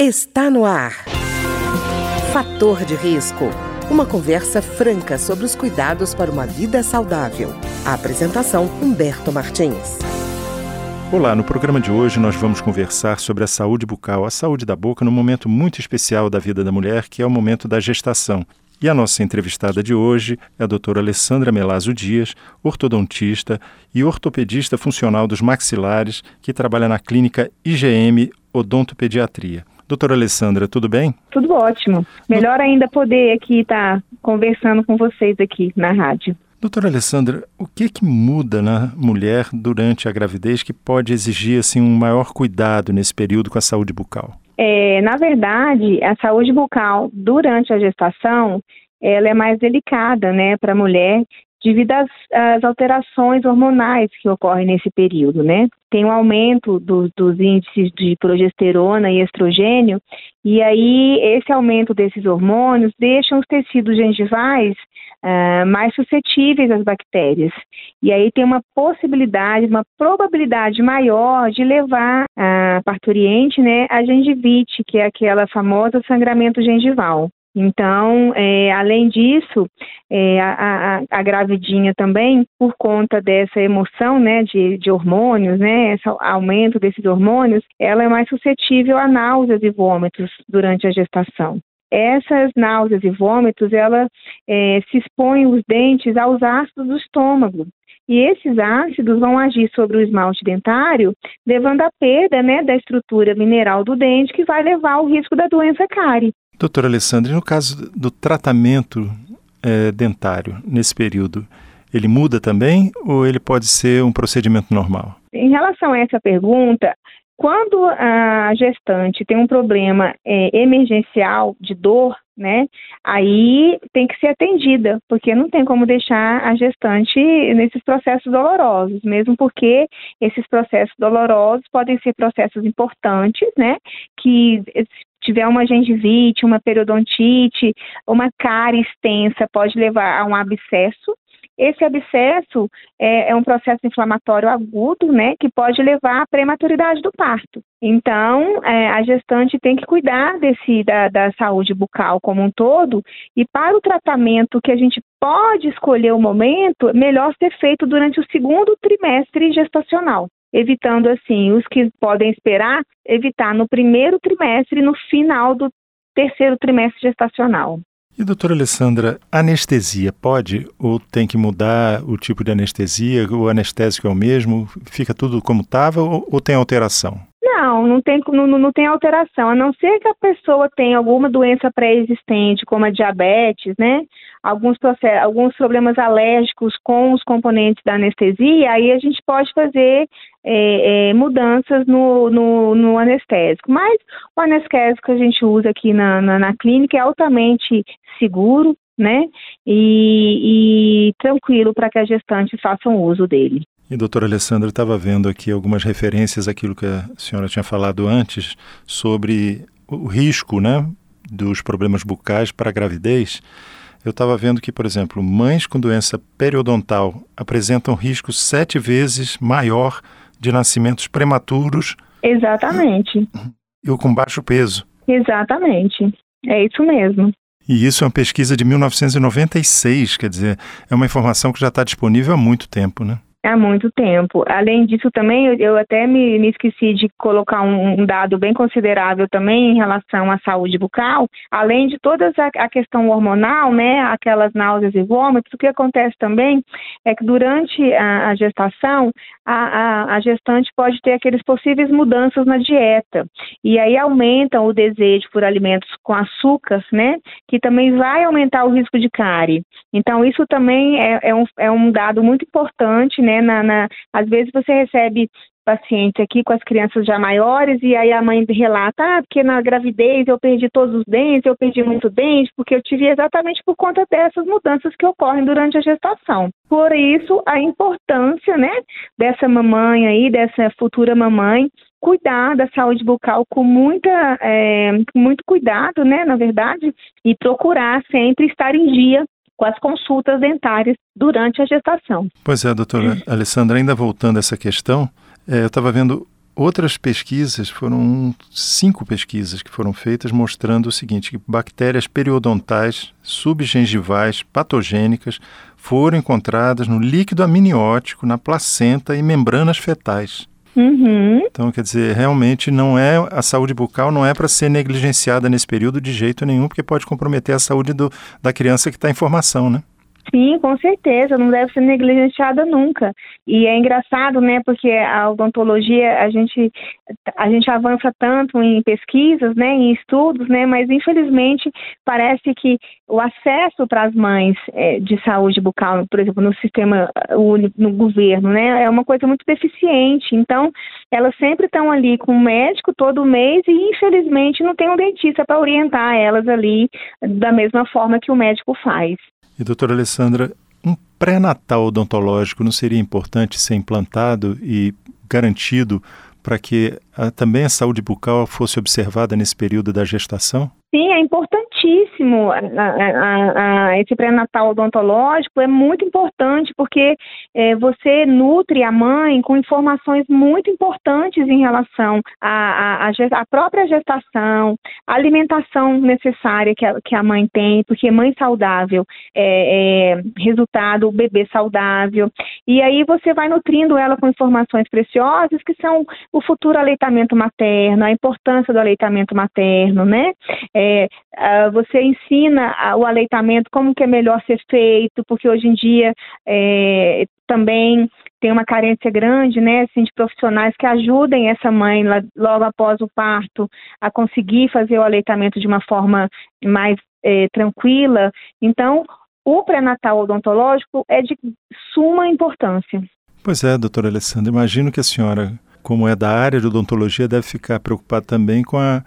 Está no ar. Fator de risco. Uma conversa franca sobre os cuidados para uma vida saudável. A apresentação Humberto Martins. Olá, no programa de hoje nós vamos conversar sobre a saúde bucal, a saúde da boca, num momento muito especial da vida da mulher, que é o momento da gestação. E a nossa entrevistada de hoje é a doutora Alessandra Melazo Dias, ortodontista e ortopedista funcional dos maxilares, que trabalha na clínica IGM Odontopediatria. Doutora Alessandra, tudo bem? Tudo ótimo. Melhor ainda poder aqui estar conversando com vocês aqui na rádio. Doutora Alessandra, o que que muda na mulher durante a gravidez que pode exigir assim um maior cuidado nesse período com a saúde bucal? É, na verdade, a saúde bucal durante a gestação ela é mais delicada, né, para a mulher devido às, às, alterações hormonais que ocorrem nesse período, né? Tem um aumento do, dos índices de progesterona e estrogênio, e aí esse aumento desses hormônios deixa os tecidos gengivais uh, mais suscetíveis às bactérias. E aí tem uma possibilidade, uma probabilidade maior de levar a parturiente, né, a gengivite, que é aquela famosa sangramento gengival. Então, é, além disso, é, a, a, a, gravidinha também, por conta dessa emoção, né, de, de hormônios, né, esse aumento desses hormônios, ela é mais suscetível a náuseas e vômitos durante a gestação. Essas náuseas e vômitos, ela é, se expõe os dentes aos ácidos do estômago. E esses ácidos vão agir sobre o esmalte dentário, levando à perda né, da estrutura mineral do dente, que vai levar ao risco da doença cárie. Doutora Alessandra, no caso do tratamento é, dentário nesse período, ele muda também ou ele pode ser um procedimento normal? Em relação a essa pergunta, quando a gestante tem um problema é, emergencial de dor, né, aí tem que ser atendida, porque não tem como deixar a gestante nesses processos dolorosos, mesmo porque esses processos dolorosos podem ser processos importantes, né, que tiver uma gengivite, uma periodontite, uma cárie extensa, pode levar a um abscesso. Esse abscesso é, é, um processo inflamatório agudo, né, que pode levar à prematuridade do parto. Então, é, a gestante tem que cuidar desse da, da saúde bucal como um todo e para o tratamento que a gente pode escolher o momento, melhor ser feito durante o segundo trimestre gestacional evitando assim os que podem esperar, evitar no primeiro trimestre e no final do terceiro trimestre gestacional. E doutora Alessandra, anestesia pode ou tem que mudar o tipo de anestesia? O anestésico é o mesmo? Fica tudo como estava ou, ou, tem alteração? Não, não tem, não, não tem alteração, a não ser que a pessoa tenha alguma doença pré-existente, como a diabetes, né? alguns, processos, alguns problemas alérgicos com os componentes da anestesia, aí a gente pode fazer é, é, mudanças no, no, no, anestésico. Mas o anestésico que a gente usa aqui na, na, na clínica é altamente seguro, né? E, e tranquilo para que a gestante faça uso dele. E doutora Alessandra, estava vendo aqui algumas referências àquilo que a senhora tinha falado antes sobre o risco, né, dos problemas bucais para a gravidez. Eu estava vendo que, por exemplo, mães com doença periodontal apresentam risco sete vezes maior de nascimentos prematuros. Exatamente. E com baixo peso. Exatamente. É isso mesmo. E isso é uma pesquisa de 1996, quer dizer, é uma informação que já está disponível há muito tempo, né? Há muito tempo. Além disso, também eu, até me, me, esqueci de colocar um, um, dado bem considerável também em relação à saúde bucal. Além de toda a, a, questão hormonal, né, aquelas náuseas e vômitos, o que acontece também é que durante a, a gestação, a, a, gestante pode ter aqueles possíveis mudanças na dieta. E aí aumentam o desejo por alimentos com açúcar, né, que também vai aumentar o risco de cárie. Então, isso também é, é, um, é um dado muito importante, né, na, na, às vezes você recebe pacientes aqui com as crianças já maiores e aí a mãe relata, ah, porque na gravidez eu perdi todos os dentes, eu perdi muito dente, porque eu tive exatamente por conta dessas mudanças que ocorrem durante a gestação. Por isso, a importância, né, dessa mamãe aí, dessa futura mamãe, cuidar da saúde bucal com muita, é, muito cuidado, né, na verdade, e procurar sempre estar em dia com as consultas dentárias durante a gestação. Pois é, doutora Alessandra, ainda voltando a essa questão, é, eu estava vendo outras pesquisas, foram cinco pesquisas que foram feitas mostrando o seguinte, que bactérias periodontais subgengivais patogênicas foram encontradas no líquido amniótico, na placenta e membranas fetais. Uhum. Então, quer dizer, realmente não é a saúde bucal não é para ser negligenciada nesse período de jeito nenhum, porque pode comprometer a saúde do, da criança que está em formação, né? Sim, com certeza, não deve ser negligenciada nunca. E é engraçado, né, porque a odontologia, a gente, a gente avança tanto em pesquisas, né, em estudos, né, mas infelizmente parece que o acesso para as mães é, de saúde bucal, por exemplo, no sistema único, no governo, né, é uma coisa muito deficiente. Então, elas sempre estão ali com o médico todo mês e infelizmente não tem um dentista para orientar elas ali da mesma forma que o médico faz. E doutora Alessandra, um pré-natal odontológico não seria importante ser implantado e garantido para que também a saúde bucal fosse observada nesse período da gestação? Sim, é importantíssimo. A, a, a, esse pré-natal odontológico é muito importante porque é, você nutre a mãe com informações muito importantes em relação à, própria gestação, alimentação necessária que a, que a mãe tem, porque mãe saudável é, é resultado bebê saudável. E aí você vai nutrindo ela com informações preciosas que são o futuro aleitamento materno, a importância do aleitamento materno, né? É, você ensina o aleitamento, como que é melhor ser feito, porque hoje em dia é, também tem uma carência grande, né, assim, de profissionais que ajudem essa mãe logo após o parto a conseguir fazer o aleitamento de uma forma mais é, tranquila. Então, o pré-natal odontológico é de suma importância. Pois é, doutora Alessandra, imagino que a senhora, como é da área de odontologia, deve ficar preocupada também com a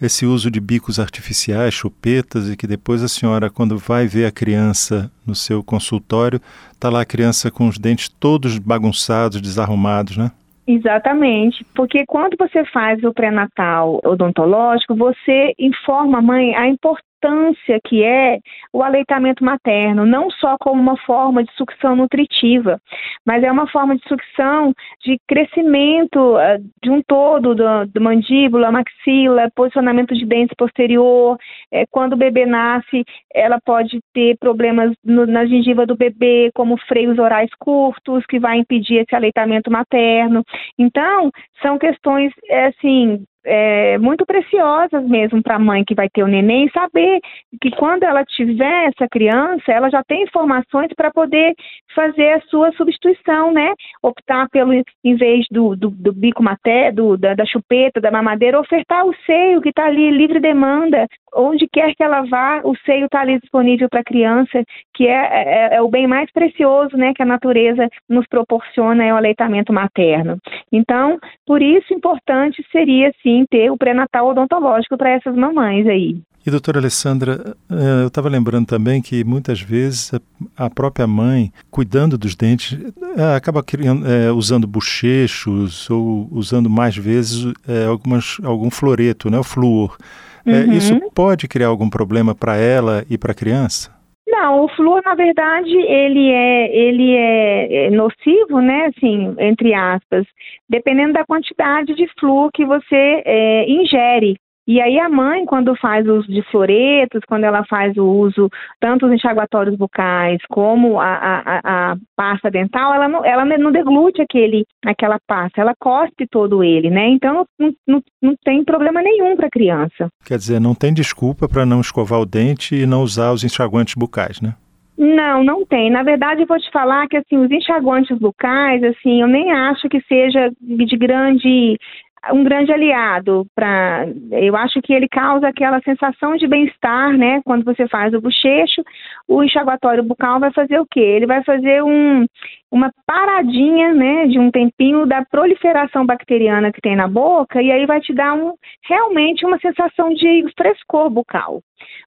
esse uso de bicos artificiais, chupetas, e que depois a senhora, quando vai ver a criança no seu consultório, está lá a criança com os dentes todos bagunçados, desarrumados, né? Exatamente, porque quando você faz o pré-natal odontológico, você informa a mãe a importância importância que é o aleitamento materno, não só como uma forma de sucção nutritiva, mas é uma forma de sucção de crescimento uh, de um todo do, do, mandíbula, maxila, posicionamento de dentes posterior. É, quando o bebê nasce, ela pode ter problemas no, na gengiva do bebê, como freios orais curtos, que vai impedir esse aleitamento materno. Então, são questões, é, assim, é, muito preciosas mesmo para a mãe que vai ter o neném, saber que quando ela tiver essa criança, ela já tem informações para poder fazer a sua substituição, né? Optar pelo, em vez do, do, do bico maté, do, da, da, chupeta, da mamadeira, ofertar o seio que está ali livre demanda, onde quer que ela vá, o seio está ali disponível para a criança, que é, é, é, o bem mais precioso, né? Que a natureza nos proporciona, é o aleitamento materno. Então, por isso, importante seria, sim, ter o pré-natal odontológico para essas mamães aí. E doutora Alessandra, eh, eu estava lembrando também que muitas vezes a própria mãe, cuidando dos dentes, eh, acaba criando, é, usando bochechos ou usando mais vezes é, algumas, algum floreto, né, o flúor. Uhum. É, isso pode criar algum problema para ela e para a criança? Não, o flúor, na verdade, ele é, ele é, é nocivo, né, assim, entre aspas, dependendo da quantidade de flúor que você é, ingere. E aí a mãe, quando faz o uso de floretos, quando ela faz o uso tanto dos enxaguatórios bucais como a, a, a pasta dental, ela não, ela não deglute aquele, aquela pasta, ela cospe todo ele, né? Então não, não, não tem problema nenhum para a criança. Quer dizer, não tem desculpa para não escovar o dente e não usar os enxaguantes bucais, né? Não, não tem. Na verdade, eu vou te falar que assim, os enxaguantes bucais, assim, eu nem acho que seja de grande um grande aliado para eu acho que ele causa aquela sensação de bem-estar, né? Quando você faz o bochecho, o enxaguatório bucal vai fazer o quê? Ele vai fazer um, uma paradinha, né, de um tempinho da proliferação bacteriana que tem na boca e aí vai te dar um realmente uma sensação de frescor bucal.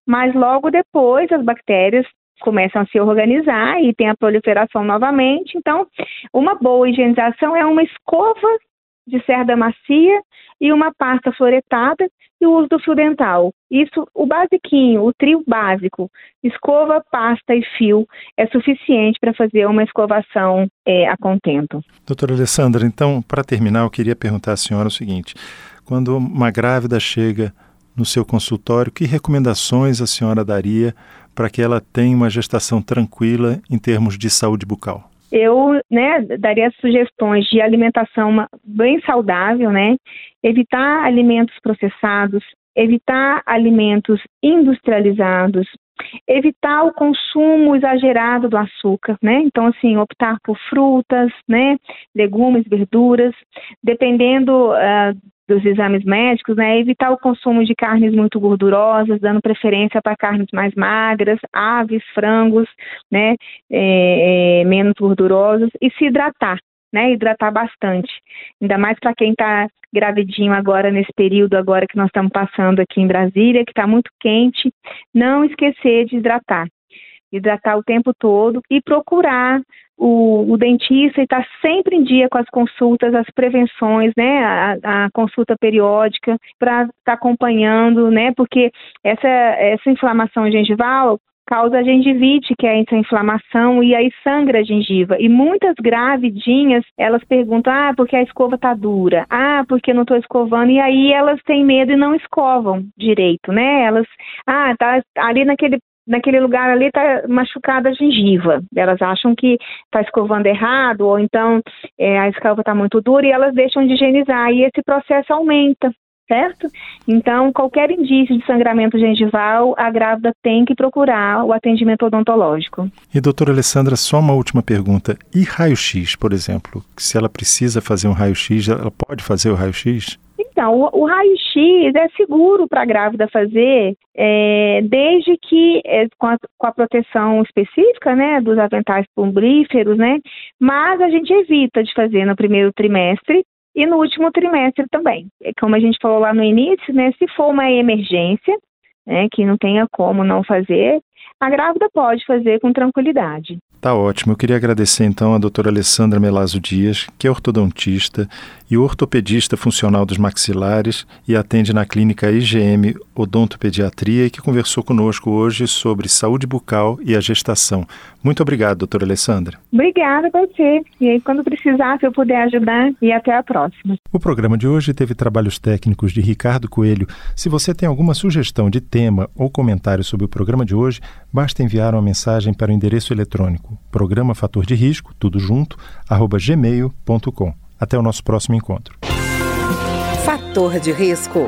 Mas logo depois as bactérias começam a se organizar e tem a proliferação novamente. Então, uma boa higienização é uma escova de cerda macia e uma pasta floretada e o uso do fio dental. Isso, o basiquinho, o trio básico, escova, pasta e fio, é suficiente para fazer uma escovação é, a contento. Doutora Alessandra, então, para terminar, eu queria perguntar à senhora o seguinte: quando uma grávida chega no seu consultório, que recomendações a senhora daria para que ela tenha uma gestação tranquila em termos de saúde bucal? Eu né, daria sugestões de alimentação bem saudável, né? Evitar alimentos processados, evitar alimentos industrializados, evitar o consumo exagerado do açúcar, né? Então, assim, optar por frutas, né? Legumes, verduras, dependendo uh, dos exames médicos, né, evitar o consumo de carnes muito gordurosas, dando preferência para carnes mais magras, aves, frangos, né, é, é, menos gordurosas e se hidratar, né, hidratar bastante, ainda mais para quem está gravidinho agora nesse período agora que nós estamos passando aqui em Brasília, que está muito quente, não esquecer de hidratar, hidratar o tempo todo e procurar o, o dentista e estar sempre em dia com as consultas, as prevenções, né, a, a consulta periódica para estar tá acompanhando, né, porque essa, essa inflamação gengival causa gengivite, que é essa inflamação, e aí sangra a gengiva. E muitas gravidinhas, elas perguntam, ah, porque a escova tá dura, ah, porque não tô escovando, e aí elas têm medo e não escovam direito, né? Elas, ah, tá ali naquele naquele lugar ali está machucada a gengiva. Elas acham que está escovando errado, ou então é, a escova está muito dura e elas deixam de higienizar. E esse processo aumenta, certo? Então, qualquer indício de sangramento gengival, a grávida tem que procurar o atendimento odontológico. E, doutora Alessandra, só uma última pergunta. E raio-x, por exemplo? Se ela precisa fazer um raio-x, ela pode fazer o raio-x? Então, o, o raio-x é seguro para a grávida fazer, é, desde que é, com, a, com, a, proteção específica, né, dos aventais plumbríferos, né, mas a gente evita de fazer no primeiro trimestre e no último trimestre também. É como a gente falou lá no início, né, se for uma emergência, né, que não tenha como não fazer, a grávida pode fazer com tranquilidade. Tá ótimo. Eu queria agradecer então a doutora Alessandra Melazo Dias, que é ortodontista e ortopedista funcional dos maxilares e atende na clínica IGM Odontopediatria e que conversou conosco hoje sobre saúde bucal e a gestação. Muito obrigado, doutora Alessandra. Obrigada a você. E aí, quando precisar, se eu puder ajudar, e até a próxima. O programa de hoje teve trabalhos técnicos de Ricardo Coelho. Se você tem alguma sugestão de tema ou comentário sobre o programa de hoje, basta enviar uma mensagem para o endereço eletrônico programa Fator de Risco, tudo junto, arroba gmail.com. Até o nosso próximo encontro. Fator de Risco,